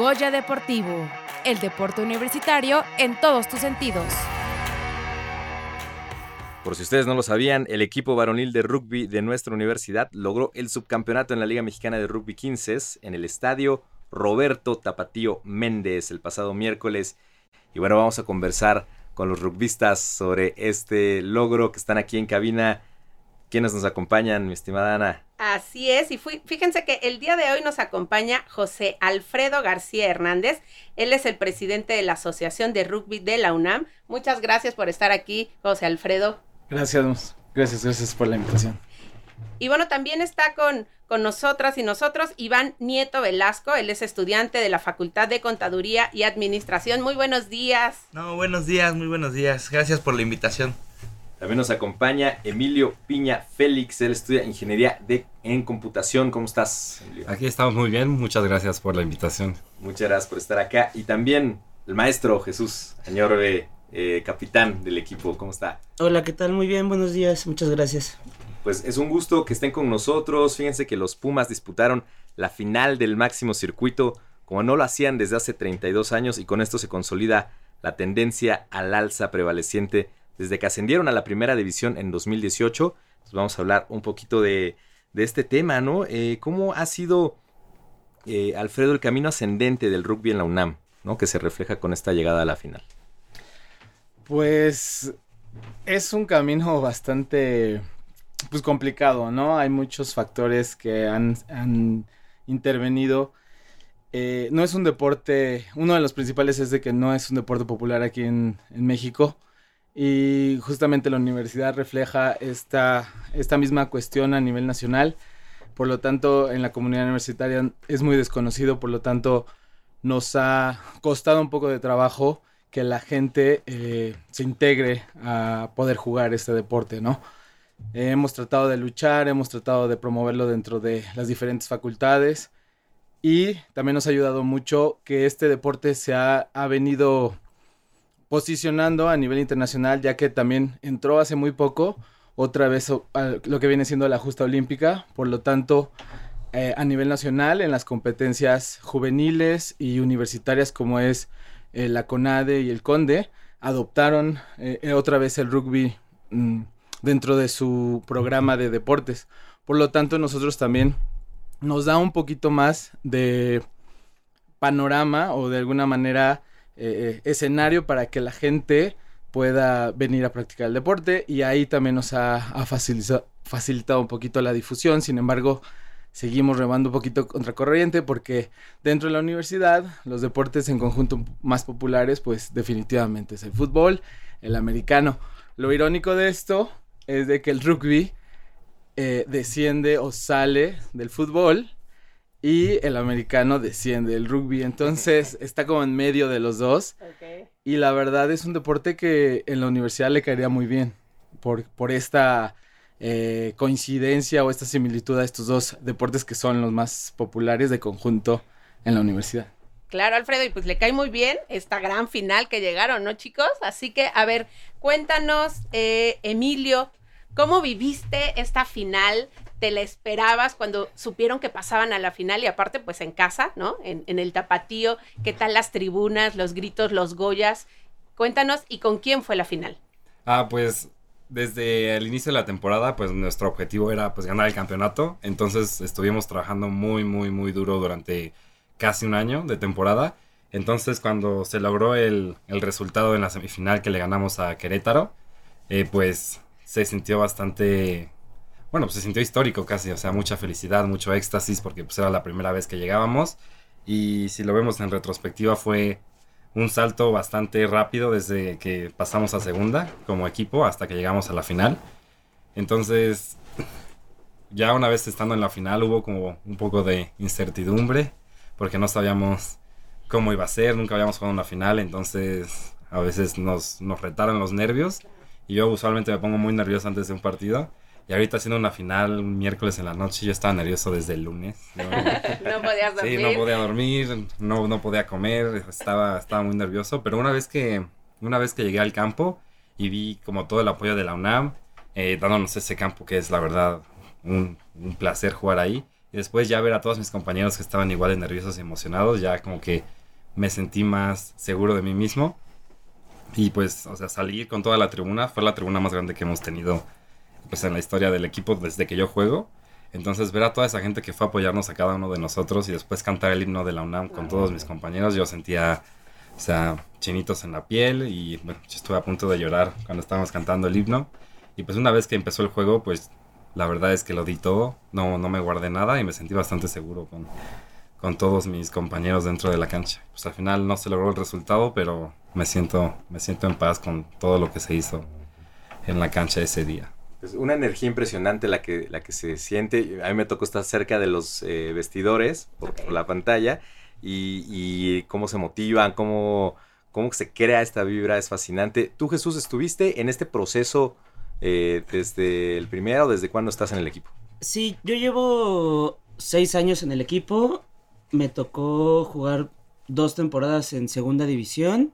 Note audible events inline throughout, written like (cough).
Goya Deportivo, el deporte universitario en todos tus sentidos. Por si ustedes no lo sabían, el equipo varonil de rugby de nuestra universidad logró el subcampeonato en la Liga Mexicana de Rugby 15 en el estadio Roberto Tapatío Méndez el pasado miércoles. Y bueno, vamos a conversar con los rugbistas sobre este logro que están aquí en cabina. ¿Quiénes nos acompañan, mi estimada Ana? Así es, y fíjense que el día de hoy nos acompaña José Alfredo García Hernández. Él es el presidente de la Asociación de Rugby de la UNAM. Muchas gracias por estar aquí, José Alfredo. Gracias, gracias, gracias por la invitación. Y bueno, también está con, con nosotras y nosotros Iván Nieto Velasco. Él es estudiante de la Facultad de Contaduría y Administración. Muy buenos días. No, buenos días, muy buenos días. Gracias por la invitación. También nos acompaña Emilio Piña Félix. Él estudia Ingeniería de, en Computación. ¿Cómo estás, Emilio? Aquí estamos muy bien. Muchas gracias por la invitación. Muchas gracias por estar acá. Y también el maestro Jesús Añorbe, eh, capitán del equipo. ¿Cómo está? Hola, ¿qué tal? Muy bien, buenos días. Muchas gracias pues es un gusto que estén con nosotros. Fíjense que los Pumas disputaron la final del máximo circuito como no lo hacían desde hace 32 años y con esto se consolida la tendencia al alza prevaleciente desde que ascendieron a la primera división en 2018. Pues vamos a hablar un poquito de, este tema, ¿no? Eh, ¿Cómo ha sido, eh, Alfredo, el camino ascendente del rugby en la UNAM, ¿no? Que se refleja con esta llegada a la final. Pues es un camino bastante pues complicado, ¿no? Hay muchos factores que han, intervenido. Eh, no es un deporte, uno de los principales es de que no es un deporte popular aquí en, México y justamente la universidad refleja esta, esta misma cuestión a nivel nacional. Por lo tanto, en la comunidad universitaria es muy desconocido, por lo tanto, nos ha costado un poco de trabajo que la gente eh, se integre a poder jugar este deporte, ¿no? hemos tratado de luchar, hemos tratado de promoverlo dentro de las diferentes facultades y también nos ha ayudado mucho que este deporte se ha, venido posicionando a nivel internacional, ya que también entró hace muy poco otra vez lo que viene siendo la justa olímpica, por lo tanto, eh, a nivel nacional, en las competencias juveniles y universitarias como es eh, la CONADE y el CONDE, adoptaron eh, otra vez el rugby mm, dentro de su programa de deportes. Por lo tanto, nosotros también nos da un poquito más de panorama o de alguna manera eh, escenario para que la gente pueda venir a practicar el deporte y ahí también nos ha, facilitado, un poquito la difusión. Sin embargo, seguimos remando un poquito contra corriente porque dentro de la universidad los deportes en conjunto más populares pues definitivamente es el fútbol, el americano. Lo irónico de esto es de que el rugby eh, desciende o sale del fútbol y el americano desciende del rugby. Entonces (laughs) está como en medio de los dos. Y la verdad es un deporte que en la universidad le caería muy bien por, por esta eh, coincidencia o esta similitud a estos dos deportes que son los más populares de conjunto en la universidad. Claro, Alfredo, y pues le cae muy bien esta gran final que llegaron, ¿no, chicos? Así que, a ver, cuéntanos, eh, Emilio, ¿cómo viviste esta final? ¿Te la esperabas cuando supieron que pasaban a la final y aparte, pues en casa, ¿no? En, en el tapatío, ¿qué tal las tribunas, los gritos, los goyas? Cuéntanos, ¿y con quién fue la final? Ah, pues desde el inicio de la temporada, pues nuestro objetivo era pues ganar el campeonato. Entonces estuvimos trabajando muy, muy, muy duro durante casi un año de temporada. Entonces cuando se logró el, resultado en la semifinal que le ganamos a Querétaro, eh, pues se sintió bastante, bueno, pues se sintió histórico casi, o sea, mucha felicidad, mucho éxtasis porque pues era la primera vez que llegábamos y si lo vemos en retrospectiva fue un salto bastante rápido desde que pasamos a segunda como equipo hasta que llegamos a la final. Entonces, ya una vez estando en la final hubo como un poco de incertidumbre porque no sabíamos cómo iba a ser, nunca habíamos jugado una final, entonces a veces nos, nos retaron los nervios y yo usualmente me pongo muy nervioso antes de un partido. Y ahorita haciendo una final un miércoles en la noche, yo estaba nervioso desde el lunes. (laughs) No, podías dormir. Sí, no podía dormir, no, no podía comer, estaba, estaba muy nervioso. Pero una vez que, una vez que llegué al campo y vi como todo el apoyo de la UNAM, eh, dándonos ese campo que es la verdad un, un placer jugar ahí, Y después ya ver a todos mis compañeros que estaban igual de nerviosos y emocionados, ya como que me sentí más seguro de mí mismo. Y pues, o sea, salir con toda la tribuna, fue la tribuna más grande que hemos tenido pues en la historia del equipo desde que yo juego. Entonces ver a toda esa gente que fue a apoyarnos a cada uno de nosotros y después cantar el himno de la UNAM con todos mis compañeros, yo sentía, o sea, chinitos en la piel y bueno, yo estuve a punto de llorar cuando estábamos cantando el himno. Y pues una vez que empezó el juego, pues la verdad es que lo di todo, no, no me guardé nada y me sentí bastante seguro con, con todos mis compañeros dentro de la cancha. Pues al final no se logró el resultado, pero me siento, me siento en paz con todo lo que se hizo en la cancha ese día. Es una energía impresionante la que, la que se siente. A mí me tocó estar cerca de los eh, vestidores por, por, la pantalla y, y, cómo se motivan, cómo, cómo se crea esta vibra, es fascinante. Tú, Jesús, estuviste en este proceso eh, desde el primero, ¿desde cuándo estás en el equipo? Sí, yo llevo seis años en el equipo. Me tocó jugar dos temporadas en segunda división.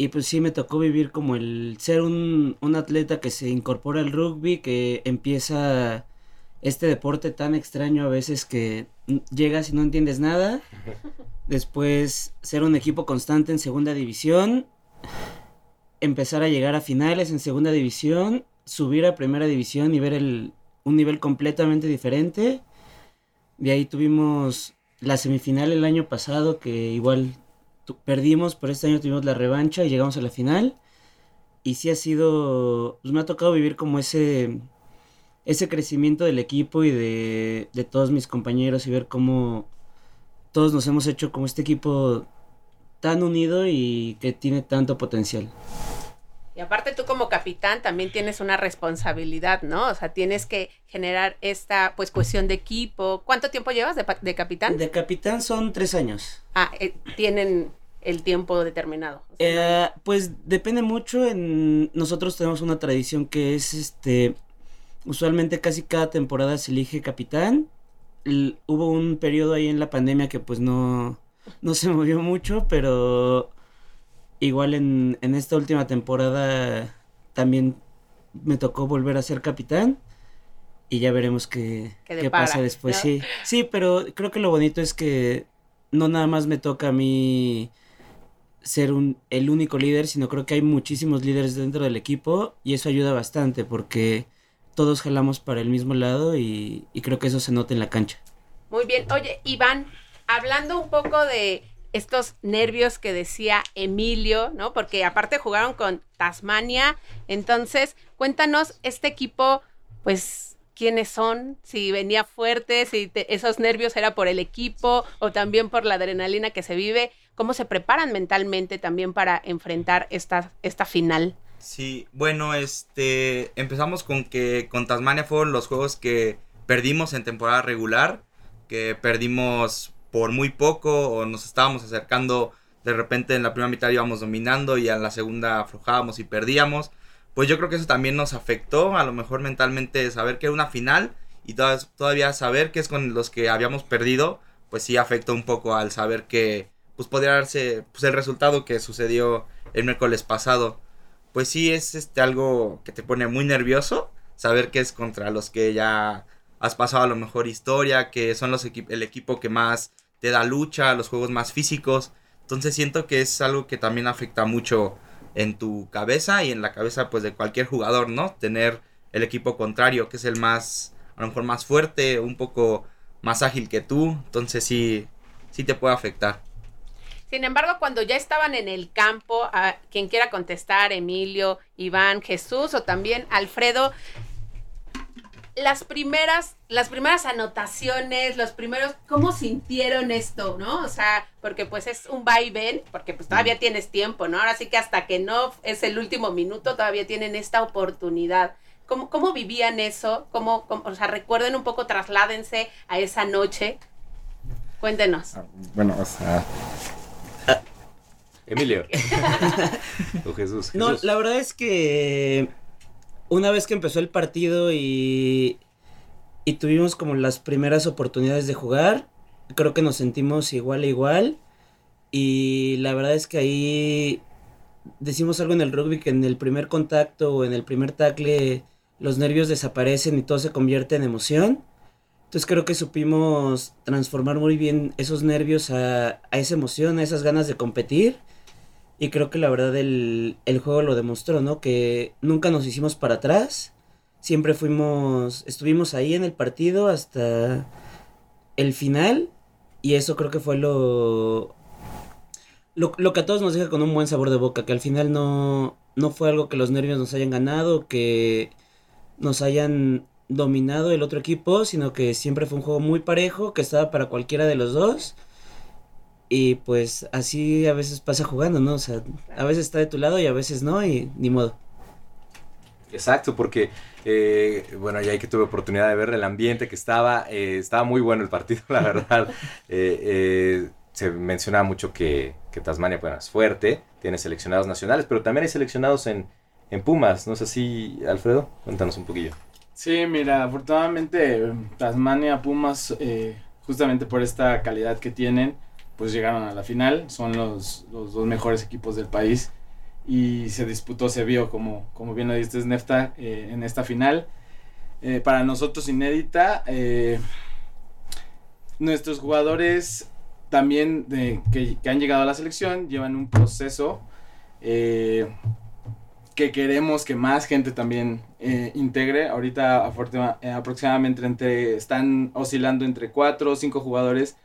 Y pues sí, me tocó vivir como el ser un, un, atleta que se incorpora al rugby, que empieza este deporte tan extraño a veces que llegas y no entiendes nada. (laughs) Después ser un equipo constante en segunda división. Empezar a llegar a finales en segunda división. Subir a primera división y ver el, un nivel completamente diferente. De ahí tuvimos la semifinal el año pasado que igual perdimos, pero este año tuvimos la revancha y llegamos a la final. Y sí ha sido, pues me ha tocado vivir como ese, ese crecimiento del equipo y de, de todos mis compañeros y ver cómo todos nos hemos hecho como este equipo tan unido y que tiene tanto potencial. Y aparte tú como capitán también tienes una responsabilidad, ¿no? O sea, tienes que generar esta pues cuestión de equipo. ¿Cuánto tiempo llevas de, de capitán? De capitán son tres años. Ah, eh, tienen el tiempo determinado. O sea, eh, pues depende mucho. En nosotros tenemos una tradición que es este, usualmente casi cada temporada se elige capitán. Hubo un periodo ahí en la pandemia que pues no no se (laughs) movió mucho, pero igual en, en esta última temporada también me tocó volver a ser capitán y ya veremos qué, qué pasa después. ¿no? Sí, sí, pero creo que lo bonito es que no nada más me toca a mí ser un, el único líder, sino creo que hay muchísimos líderes dentro del equipo y eso ayuda bastante porque todos jalamos para el mismo lado y, y creo que eso se nota en la cancha. Muy bien, oye, Iván, hablando un poco de estos nervios que decía Emilio, ¿no? Porque aparte jugaron con Tasmania. Entonces, cuéntanos, este equipo, pues, quiénes son, si venía fuerte, si esos nervios era por el equipo o también por la adrenalina que se vive. ¿Cómo se preparan mentalmente también para enfrentar esta, esta final? Sí, bueno, este, empezamos con que con Tasmania fueron los juegos que perdimos en temporada regular, que perdimos por muy poco o nos estábamos acercando de repente en la primera mitad íbamos dominando y en la segunda aflojábamos y perdíamos. Pues yo creo que eso también nos afectó, a lo mejor mentalmente saber que era una final y todavía saber que es con los que habíamos perdido, pues sí afectó un poco al saber que pues podría darse pues el resultado que sucedió el miércoles pasado. Pues sí es este algo que te pone muy nervioso, saber que es contra los que ya has pasado a lo mejor historia, que son los equi el equipo que más te da lucha, los juegos más físicos. Entonces siento que es algo que también afecta mucho en tu cabeza y en la cabeza pues de cualquier jugador, ¿no? Tener el equipo contrario, que es el más, a lo mejor más fuerte, un poco más ágil que tú. Entonces sí, sí te puede afectar. Sin embargo, cuando ya estaban en el campo, a quien quiera contestar, Emilio, Iván, Jesús o también Alfredo, las primeras, las primeras anotaciones, los primeros, ¿cómo sintieron esto, no? O sea, porque pues es un va y ven, porque pues todavía mm. tienes tiempo, ¿no? Ahora sí que hasta que no es el último minuto, todavía tienen esta oportunidad. ¿Cómo, cómo vivían eso? ¿Cómo, cómo, o sea, recuerden un poco, trasládense a esa noche. Cuéntenos. Bueno, o sea... Emilio. (laughs) o Jesús, Jesús. No, la verdad es que una vez que empezó el partido y, y tuvimos como las primeras oportunidades de jugar, creo que nos sentimos igual a igual. Y la verdad es que ahí decimos algo en el rugby que en el primer contacto o en el primer tackle los nervios desaparecen y todo se convierte en emoción. Entonces creo que supimos transformar muy bien esos nervios a, a esa emoción, a esas ganas de competir. Y creo que la verdad el, el juego lo demostró, ¿no? Que nunca nos hicimos para atrás. Siempre fuimos, estuvimos ahí en el partido hasta el final. Y eso creo que fue lo, lo, lo que a todos nos deja con un buen sabor de boca. Que al final no, no fue algo que los nervios nos hayan ganado, que nos hayan dominado el otro equipo, sino que siempre fue un juego muy parejo, que estaba para cualquiera de los dos. Y pues así a veces pasa jugando, ¿no? O sea, a veces está de tu lado y a veces no, y ni modo. Exacto, porque, eh, bueno, ya que tuve oportunidad de ver el ambiente que estaba, eh, estaba muy bueno el partido, (laughs) la verdad. (laughs) Eh, eh, se menciona mucho que, que Tasmania bueno, es fuerte, tiene seleccionados nacionales, pero también hay seleccionados en, en Pumas, ¿no es así, Alfredo? Cuéntanos un poquillo. Sí, mira, afortunadamente Tasmania, Pumas, eh, justamente por esta calidad que tienen, pues llegaron a la final, son los, los dos mejores equipos del país y se disputó, se vio, como, como bien lo diste, Nefta, eh, en esta final. Eh, para nosotros inédita, eh, nuestros jugadores también de, que, que han llegado a la selección llevan un proceso que queremos que más gente también integre. Ahorita afortuna- aproximadamente entre, están oscilando entre 4 o 5 jugadores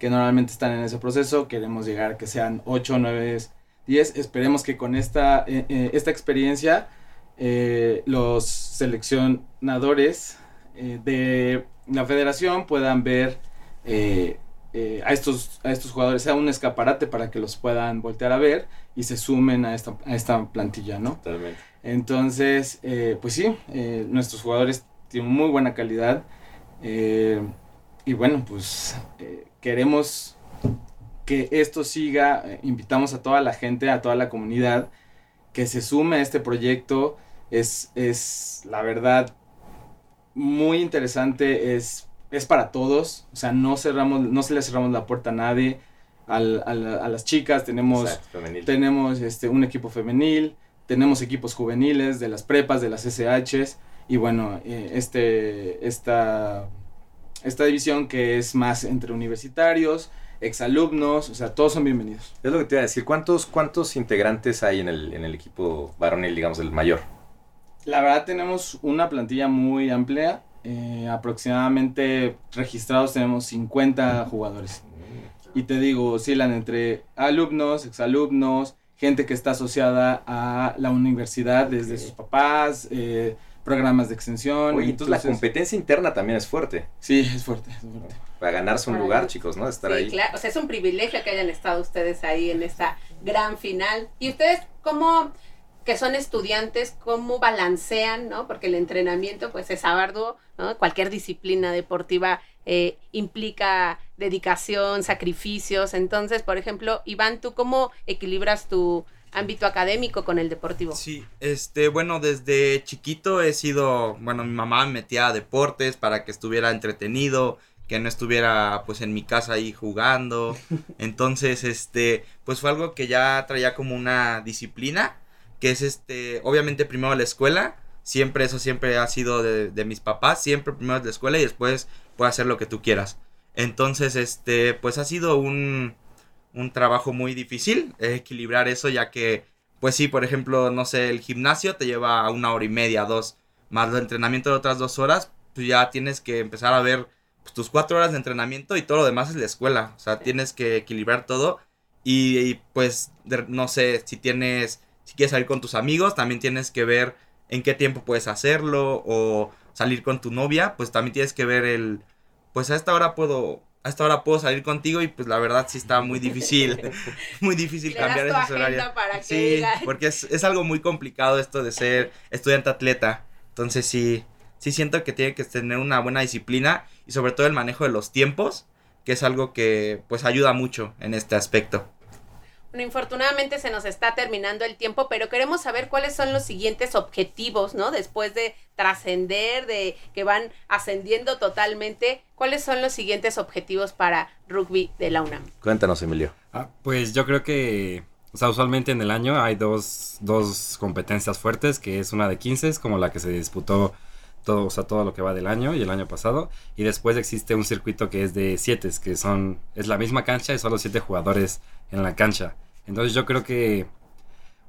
que normalmente están en ese proceso. Queremos llegar a que sean 8, 9, 10. Esperemos que con esta, eh, eh, esta experiencia eh, los seleccionadores de la federación puedan ver a, estos, a estos jugadores, sea un escaparate para que los puedan voltear a ver y se sumen a esta, a esta plantilla, ¿no? Totalmente. Entonces, pues sí, nuestros jugadores tienen muy buena calidad. eh, y bueno, pues eh, queremos que esto siga. eh, invitamos a toda la gente, a toda la comunidad que se sume a este proyecto. Es, es la verdad muy interesante, es, es para todos. O sea, no cerramos, no se le cerramos la puerta a nadie. Al- a, la- a las chicas tenemos Exacto, tenemos este, un equipo femenil, tenemos equipos juveniles de las prepas, de las SHs y bueno, eh, este, esta, esta división que es más entre universitarios, exalumnos, o sea, todos son bienvenidos. Es lo que te iba a decir. ¿Cuántos, cuántos integrantes hay en el, en el equipo varonil, digamos, el mayor? La verdad tenemos una plantilla muy amplia, eh, aproximadamente registrados tenemos 50 jugadores. Y te digo, oscilan entre alumnos, exalumnos, gente que está asociada a la universidad desde sus papás, eh, programas de extensión. Oye, entonces la competencia interna también es fuerte. Sí, es fuerte, es fuerte. Para ganarse un Para lugar, ellos. chicos, ¿no? Estar Sí, ahí. claro. O sea, es un privilegio que hayan estado ustedes ahí en esta gran final. ¿Y ustedes cómo, que son estudiantes, cómo balancean, ¿no? Porque el entrenamiento, pues, es arduo, ¿no? Cualquier disciplina deportiva eh, implica dedicación, sacrificios. Entonces, por ejemplo, Iván, ¿tú cómo equilibras tu ámbito académico con el deportivo? Sí, este, bueno, desde chiquito he sido, bueno, mi mamá me metía a deportes para que estuviera entretenido, que no estuviera pues en mi casa ahí jugando. (laughs) Entonces, este, pues fue algo que ya traía como una disciplina, que es este, obviamente primero la escuela, siempre eso siempre ha sido de, de mis papás, siempre primero es la escuela y después puedes hacer lo que tú quieras. Entonces, este, pues ha sido un, un trabajo muy difícil equilibrar eso, ya que, pues sí, por ejemplo, no sé, el gimnasio te lleva una hora y media, dos, más el entrenamiento de otras dos horas, pues ya tienes que empezar a ver pues, tus cuatro horas de entrenamiento y todo lo demás es la escuela, o sea, tienes que equilibrar todo y, y, pues, de- no sé, si tienes, si quieres salir con tus amigos, también tienes que ver en qué tiempo puedes hacerlo o salir con tu novia, pues también tienes que ver el, pues a esta hora puedo, a esta hora puedo salir contigo y pues la verdad sí está muy difícil, (laughs) muy difícil cambiar esos horarios. Sí, porque es, es algo muy complicado esto de ser estudiante atleta. Entonces sí, sí siento que tiene que tener una buena disciplina y sobre todo el manejo de los tiempos, que es algo que pues ayuda mucho en este aspecto. Bueno, infortunadamente se nos está terminando el tiempo, pero queremos saber cuáles son los siguientes objetivos, ¿no? Después de trascender, de que van ascendiendo totalmente, ¿cuáles son los siguientes objetivos para rugby de la UNAM? Cuéntanos, Emilio. Ah, pues yo creo que, o sea, usualmente en el año hay dos, dos competencias fuertes, que es una de 15, como la que se disputó todo, o sea, todo lo que va del año y el año pasado. Y después existe un circuito que es de siete, que son, es la misma cancha y solo siete jugadores en la cancha. Entonces yo creo que,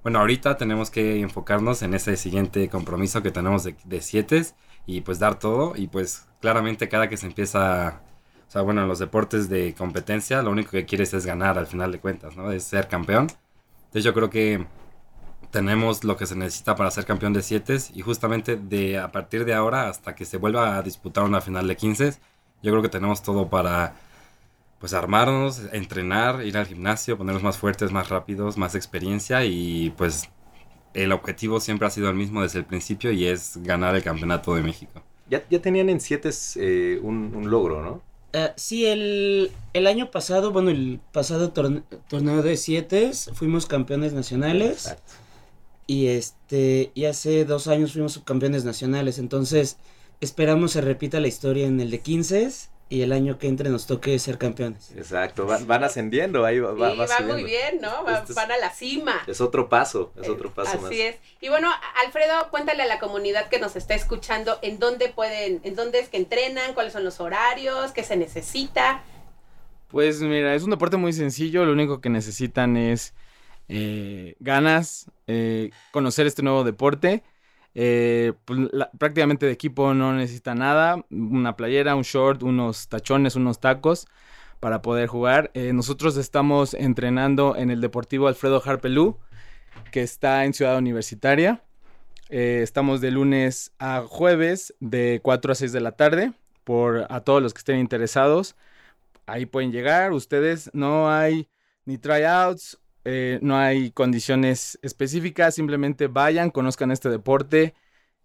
bueno, ahorita tenemos que enfocarnos en ese siguiente compromiso que tenemos de, de siete y pues dar todo. Y pues claramente cada que se empieza, o sea, bueno, en los deportes de competencia, lo único que quieres es ganar al final de cuentas, ¿no? Es ser campeón. Entonces yo creo que tenemos lo que se necesita para ser campeón de 7 y justamente de a partir de ahora hasta que se vuelva a disputar una final de 15, yo creo que tenemos todo para pues armarnos, entrenar, ir al gimnasio, ponernos más fuertes, más rápidos, más experiencia y pues el objetivo siempre ha sido el mismo desde el principio y es ganar el campeonato de México. Ya, ya tenían en 7 eh, un, un, logro, ¿no? Uh, sí, el, el, año pasado, bueno, el pasado torne torneo de 7 fuimos campeones nacionales. Exacto. Y este, y hace dos años fuimos subcampeones nacionales. Entonces, esperamos se repita la historia en el de 15 y el año que entre nos toque ser campeones. Exacto, van, van ascendiendo, ahí va, sí, va, va muy bien, ¿no? Va, este es, van a la cima. Es otro paso, es otro paso Así más. es. Y bueno, Alfredo, cuéntale a la comunidad que nos está escuchando en dónde pueden, en dónde es que entrenan, cuáles son los horarios, qué se necesita. Pues mira, es un deporte muy sencillo, lo único que necesitan es eh, ganas, eh, conocer este nuevo deporte. Eh, pues, prácticamente de equipo no necesita nada, una playera, un short, unos tachones, unos tacos para poder jugar. Nosotros estamos entrenando en el Deportivo Alfredo Harpelú, que está en Ciudad Universitaria. Estamos de lunes a jueves de 4 a 6 de la tarde. Por a todos los que estén interesados, ahí pueden llegar. Ustedes no hay ni tryouts eh, no hay condiciones específicas, simplemente vayan, conozcan este deporte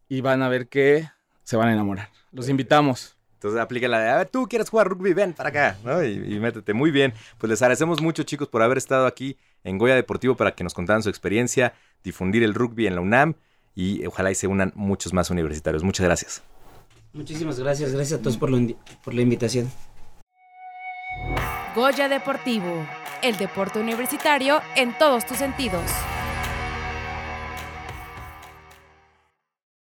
y van a ver que se van a enamorar. Los invitamos. Entonces aplica la de, a ver, tú quieres jugar rugby, ven para acá, ¿no? Y, y, métete. Muy bien. Pues les agradecemos mucho, chicos, por haber estado aquí en Goya Deportivo para que nos contaran su experiencia, difundir el rugby en la UNAM y ojalá y se unan muchos más universitarios. Muchas gracias. Muchísimas gracias. Gracias a todos por, lo, por la invitación. Goya Deportivo, el deporte universitario en todos tus sentidos.